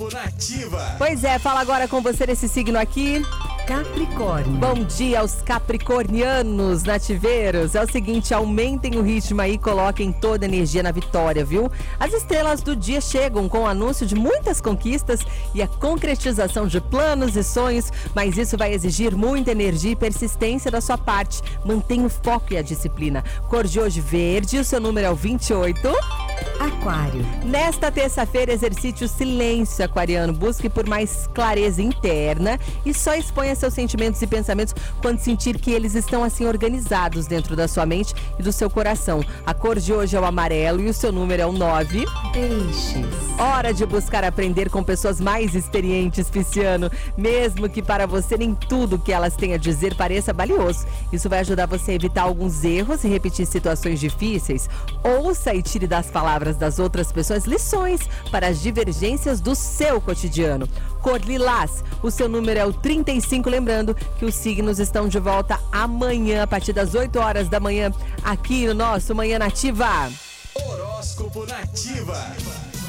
Horóscopo Nativa. Pois é, fala agora com você desse signo aqui. Capricórnio. Bom dia aos capricornianos nativeiros. É o seguinte, aumentem o ritmo aí, coloquem toda a energia na vitória, viu? As estrelas do dia chegam com o anúncio de muitas conquistas e a concretização de planos e sonhos, mas isso vai exigir muita energia e persistência da sua parte. Mantenha o foco e a disciplina. Cor de hoje verde, o seu número é o 28. Aquário. Nesta terça-feira, exercite o silêncio aquariano. Busque por mais clareza interna e só exponha seus sentimentos e pensamentos quando sentir que eles estão assim organizados dentro da sua mente e do seu coração. A cor de hoje é o amarelo e o seu número é o 9. Peixes. Hora de buscar aprender com pessoas mais experientes, Pisciano. Mesmo que para você nem tudo que elas têm a dizer pareça valioso. Isso vai ajudar você a evitar alguns erros e repetir situações difíceis. Ouça e tire das palavras das outras pessoas lições para as divergências do seu cotidiano. Cor lilás, o seu número é o 35. Lembrando que os signos estão de volta amanhã, a partir das 8 horas da manhã, aqui no nosso Manhã Nativa. Horóscopo Nativa.